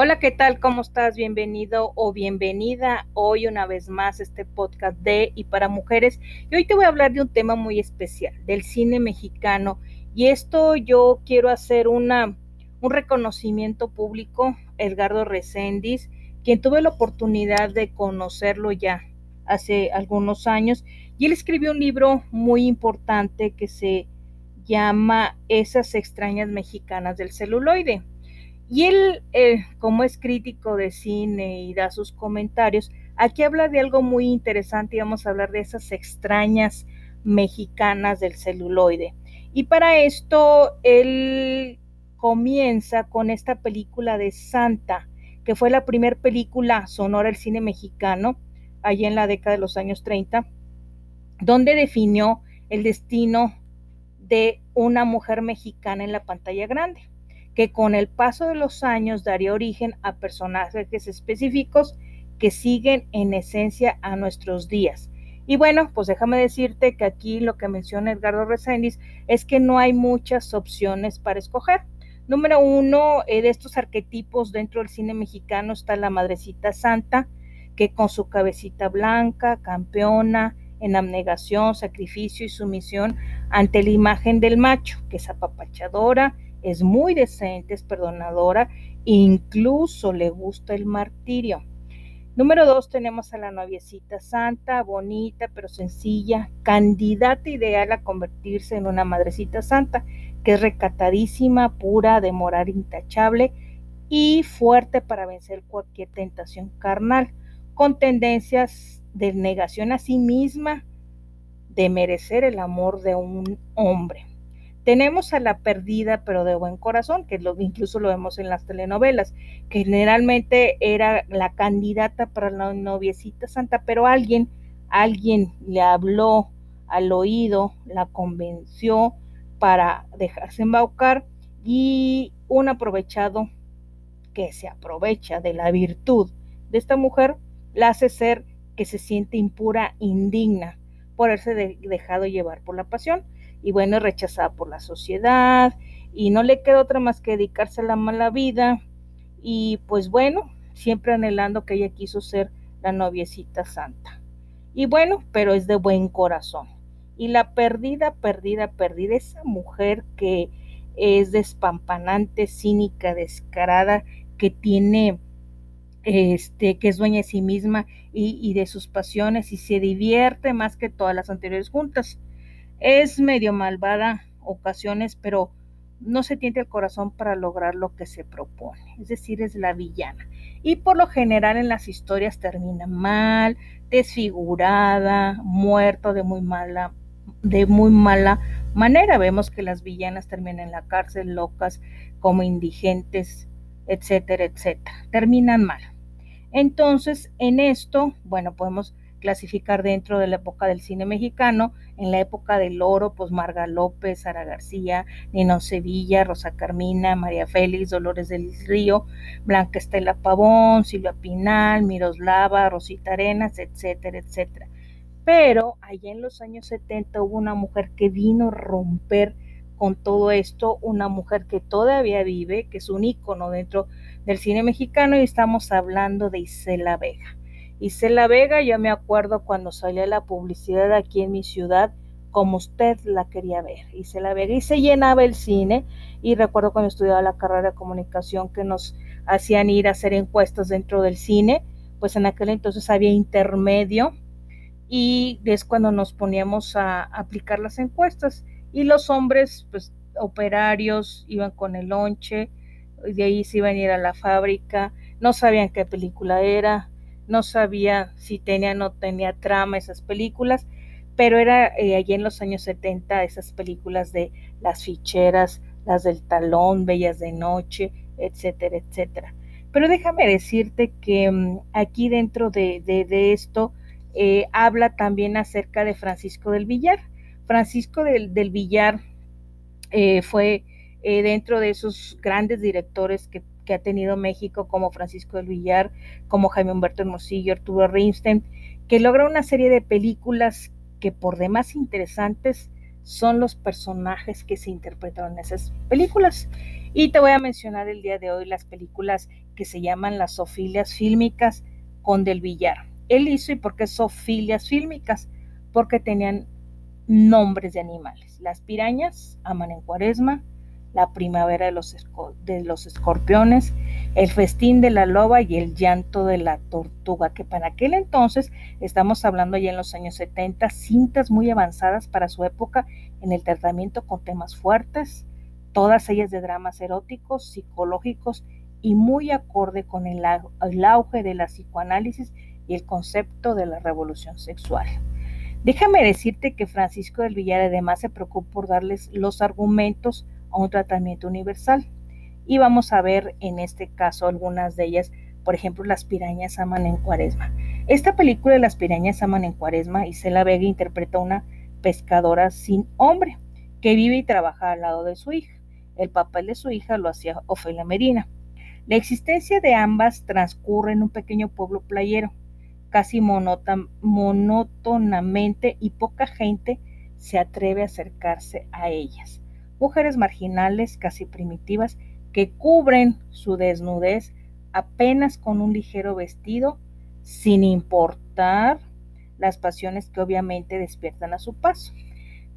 Hola, ¿qué tal? ¿Cómo estás? Bienvenido o bienvenida hoy una vez más a este podcast de y para mujeres. Y hoy te voy a hablar de un tema muy especial, del cine mexicano. Y esto yo quiero hacer una, un reconocimiento público, Edgardo Recendis, quien tuve la oportunidad de conocerlo ya hace algunos años. Y él escribió un libro muy importante que se llama Esas extrañas mexicanas del celuloide. Y él, eh, como es crítico de cine y da sus comentarios, aquí habla de algo muy interesante y vamos a hablar de esas extrañas mexicanas del celuloide. Y para esto, él comienza con esta película de Santa, que fue la primera película sonora del cine mexicano, allí en la década de los años 30, donde definió el destino de una mujer mexicana en la pantalla grande que con el paso de los años daría origen a personajes específicos que siguen en esencia a nuestros días. Y bueno, pues déjame decirte que aquí lo que menciona Edgardo Reséndiz es que no hay muchas opciones para escoger. Número uno, eh, de estos arquetipos dentro del cine mexicano está la Madrecita Santa, que con su cabecita blanca, campeona, en abnegación, sacrificio y sumisión ante la imagen del macho, que es apapachadora, es muy decente, es perdonadora, incluso le gusta el martirio. Número dos, tenemos a la noviecita santa, bonita, pero sencilla, candidata ideal a convertirse en una madrecita santa, que es recatadísima, pura, de moral intachable y fuerte para vencer cualquier tentación carnal, con tendencias de negación a sí misma, de merecer el amor de un hombre. Tenemos a la perdida, pero de buen corazón, que incluso lo vemos en las telenovelas, que generalmente era la candidata para la noviecita santa, pero alguien, alguien le habló al oído, la convenció para dejarse embaucar y un aprovechado que se aprovecha de la virtud de esta mujer la hace ser que se siente impura, indigna por haberse dejado llevar por la pasión y bueno, rechazada por la sociedad y no le queda otra más que dedicarse a la mala vida y pues bueno, siempre anhelando que ella quiso ser la noviecita santa. Y bueno, pero es de buen corazón. Y la perdida, perdida, perdida, esa mujer que es despampanante, cínica, descarada, que tiene, este, que es dueña de sí misma y, y de sus pasiones y se divierte más que todas las anteriores juntas. Es medio malvada ocasiones, pero no se tiente el corazón para lograr lo que se propone, es decir, es la villana. Y por lo general en las historias termina mal, desfigurada, muerto de muy mala de muy mala manera. Vemos que las villanas terminan en la cárcel, locas, como indigentes, etcétera, etcétera. Terminan mal. Entonces, en esto, bueno, podemos clasificar dentro de la época del cine mexicano, en la época del oro, pues Marga López, Sara García, Nino Sevilla, Rosa Carmina, María Félix, Dolores del Río, Blanca Estela Pavón, Silvia Pinal, Miroslava, Rosita Arenas, etcétera, etcétera. Pero allá en los años 70 hubo una mujer que vino a romper con todo esto, una mujer que todavía vive, que es un ícono dentro del cine mexicano y estamos hablando de Isela Vega. Isela Vega, yo me acuerdo cuando salía la publicidad aquí en mi ciudad, como usted la quería ver. Isela Vega, y se llenaba el cine. Y recuerdo cuando estudiaba la carrera de comunicación que nos hacían ir a hacer encuestas dentro del cine, pues en aquel entonces había intermedio y es cuando nos poníamos a aplicar las encuestas. Y los hombres, pues operarios, iban con el lonche, de ahí se iban a ir a la fábrica, no sabían qué película era, no sabía si tenía o no tenía trama esas películas, pero era eh, allí en los años 70 esas películas de las ficheras, las del talón, Bellas de Noche, etcétera, etcétera. Pero déjame decirte que mm, aquí dentro de, esto eh, habla también acerca de Francisco del Villar. Francisco del, Villar eh, fue dentro de esos grandes directores que que ha tenido México, como Francisco del Villar, como Jaime Humberto Hermosillo, Arturo Rimstein, que logra una serie de películas que por demás interesantes son los personajes que se interpretaron en esas películas. Y te voy a mencionar el día de hoy las películas que se llaman las sofilias fílmicas con Del Villar. Él hizo, ¿y por qué sofilias fílmicas? Porque tenían nombres de animales. Las pirañas aman en cuaresma, la primavera de los, de los escorpiones, el festín de la loba y el llanto de la tortuga, que para aquel entonces, estamos hablando ya en los años 70, cintas muy avanzadas para su época en el tratamiento con temas fuertes, todas ellas de dramas eróticos, psicológicos y muy acorde con el, el auge de la psicoanálisis y el concepto de la revolución sexual. Déjame decirte que Francisco del Villar además se preocupó por darles los argumentos a un tratamiento universal. Y vamos a ver en este caso algunas de ellas, por ejemplo, Las pirañas aman en cuaresma. Esta película de Las pirañas aman en cuaresma, Isela Vega interpreta a una pescadora sin hombre que vive y trabaja al lado de su hija. El papel de su hija lo hacía Ofelia Medina. La existencia de ambas transcurre en un pequeño pueblo playero, casi monótonamente y poca gente se atreve a acercarse a ellas mujeres marginales, casi primitivas, que cubren su desnudez apenas con un ligero vestido, sin importar las pasiones que obviamente despiertan a su paso.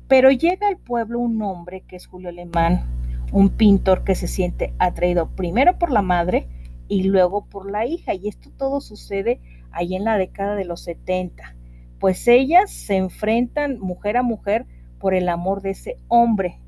Pero llega al pueblo un hombre que es Julio Alemán, un pintor que se siente atraído primero por la madre y luego por la hija. Y esto todo sucede ahí en la década de los 70. Pues ellas se enfrentan mujer a mujer por el amor de ese hombre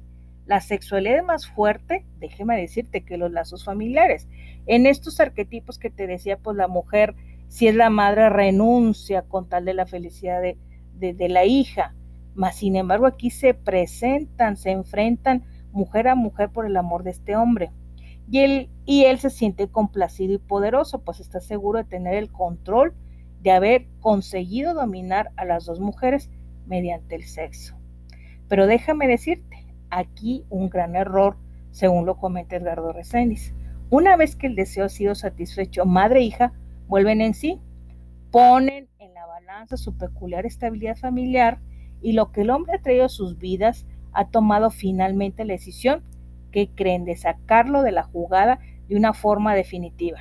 la sexualidad es más fuerte, déjeme decirte, que los lazos familiares. En estos arquetipos que te decía, pues la mujer, si es la madre, renuncia con tal de la felicidad de, de, la hija. Mas, sin embargo, aquí se presentan, se enfrentan mujer a mujer por el amor de este hombre. Y él, y él se siente complacido y poderoso, pues está seguro de tener el control de haber conseguido dominar a las dos mujeres mediante el sexo. Pero déjame decirte, aquí un gran error, según lo comenta Edgardo Reséndiz. Una vez que el deseo ha sido satisfecho, madre e hija vuelven en sí, ponen en la balanza su peculiar estabilidad familiar y lo que el hombre ha traído a sus vidas ha tomado finalmente la decisión que creen de sacarlo de la jugada una forma definitiva.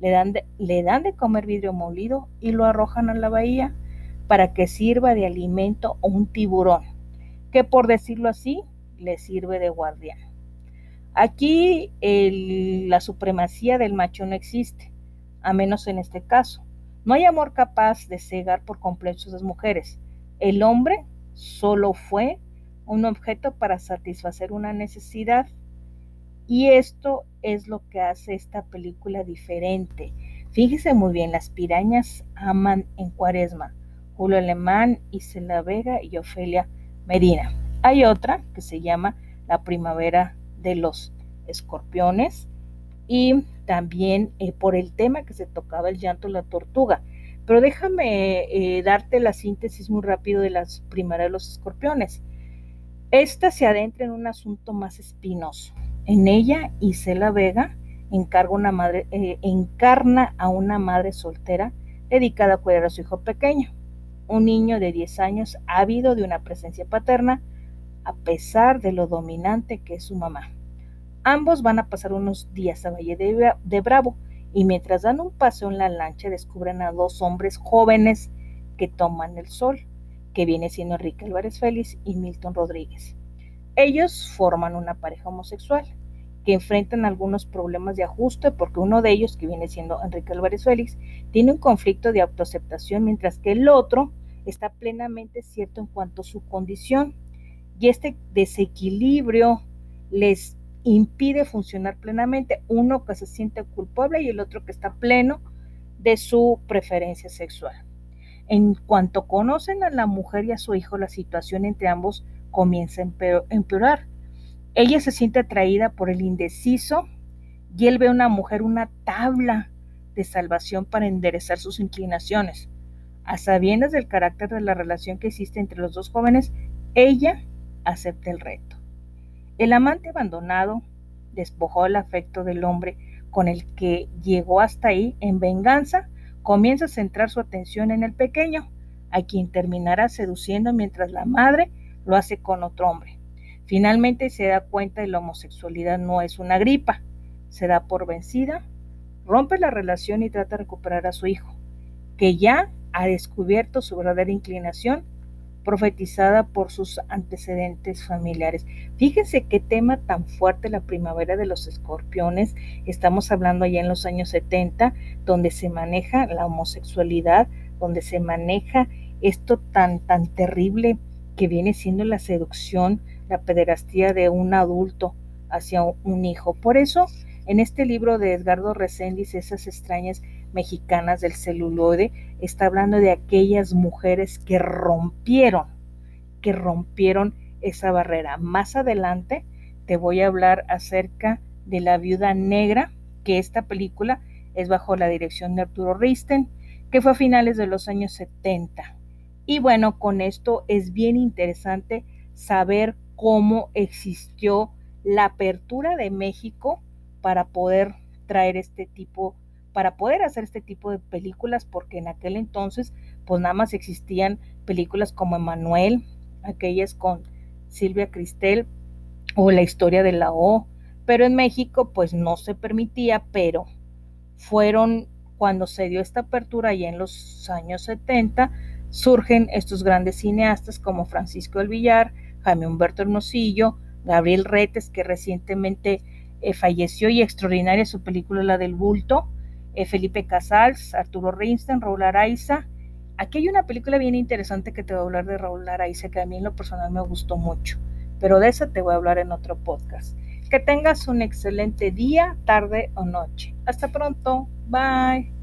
Le dan de, le dan de comer vidrio molido y lo arrojan a la bahía para que sirva de alimento a un tiburón, que por decirlo así, le sirve de guardián. Aquí la supremacía del macho no existe, a menos en este caso. No hay amor capaz de cegar por completo a las mujeres. El hombre solo fue un objeto para satisfacer una necesidad. Y esto es lo que hace esta película diferente. Fíjese muy bien, las pirañas aman en cuaresma. Julio Alemán, Isela Vega y Ofelia Medina. Hay otra que se llama La Primavera de los Escorpiones y también eh, por el tema que se tocaba el llanto de la tortuga. Pero déjame eh, darte la síntesis muy rápido de las primeras de los escorpiones. Esta se adentra en un asunto más espinoso. En ella, Isela Vega encarga una madre, eh, encarna a una madre soltera dedicada a cuidar a su hijo pequeño, un niño de 10 años ávido de una presencia paterna, a pesar de lo dominante que es su mamá. Ambos van a pasar unos días a Valle de, Bravo y mientras dan un paseo en la lancha descubren a dos hombres jóvenes que toman el sol, que viene siendo Enrique Álvarez Félix y Milton Rodríguez. Ellos forman una pareja homosexual que enfrentan algunos problemas de ajuste porque uno de ellos, que viene siendo Enrique Álvarez Félix, tiene un conflicto de autoaceptación mientras que el otro está plenamente cierto en cuanto a su condición y este desequilibrio les impide funcionar plenamente, uno que se siente culpable y el otro que está pleno de su preferencia sexual. En cuanto conocen a la mujer y a su hijo, la situación entre ambos comienza a empeorar. Ella se siente atraída por el indeciso y él ve a una mujer una tabla de salvación para enderezar sus inclinaciones. A sabiendas del carácter de la relación que existe entre los dos jóvenes, ella acepta el reto. El amante abandonado despojó el afecto del hombre con el que llegó hasta ahí en venganza, comienza a centrar su atención en el pequeño, a quien terminará seduciendo mientras la madre lo hace con otro hombre. Finalmente se da cuenta de la homosexualidad no es una gripa, se da por vencida, rompe la relación y trata de recuperar a su hijo, que ya ha descubierto su verdadera inclinación profetizada por sus antecedentes familiares. Fíjense qué tema tan fuerte la primavera de los escorpiones. Estamos hablando allá en los años 70, donde se maneja la homosexualidad, donde se maneja esto tan, tan terrible que viene siendo la seducción, la pederastía de un adulto hacia un hijo. Por eso, en este libro de Edgardo Reséndiz, esas extrañas mexicanas del celuloide, está hablando de aquellas mujeres que rompieron, que rompieron esa barrera. Más adelante te voy a hablar acerca de la viuda negra, que esta película es bajo la dirección de Arturo Risten, que fue a finales de los años 70. Y bueno, con esto es bien interesante saber cómo existió la apertura de México para poder traer este tipo para poder hacer este tipo de películas, porque en aquel entonces pues nada más existían películas como Emanuel, aquellas con Silvia Cristel o La historia de la O, pero en México pues no se permitía, pero fueron cuando se dio esta apertura y en los años 70 surgen estos grandes cineastas como Francisco del Villar, Jaime Humberto Hermosillo, Gabriel Retes, que recientemente eh, falleció y extraordinaria su película La del Bulto, eh, Felipe Casals, Arturo Reinstein, Raúl Araiza. Aquí hay una película bien interesante que te voy a hablar de Raúl Araiza que a mí en lo personal me gustó mucho, pero de esa te voy a hablar en otro podcast. Que tengas un excelente día, tarde o noche. Hasta pronto. Bye.